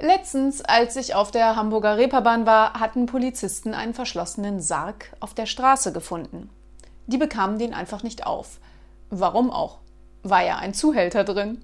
Letztens, als ich auf der Hamburger Reeperbahn war, hatten Polizisten einen verschlossenen Sarg auf der Straße gefunden. Die bekamen den einfach nicht auf. Warum auch? War ja ein Zuhälter drin.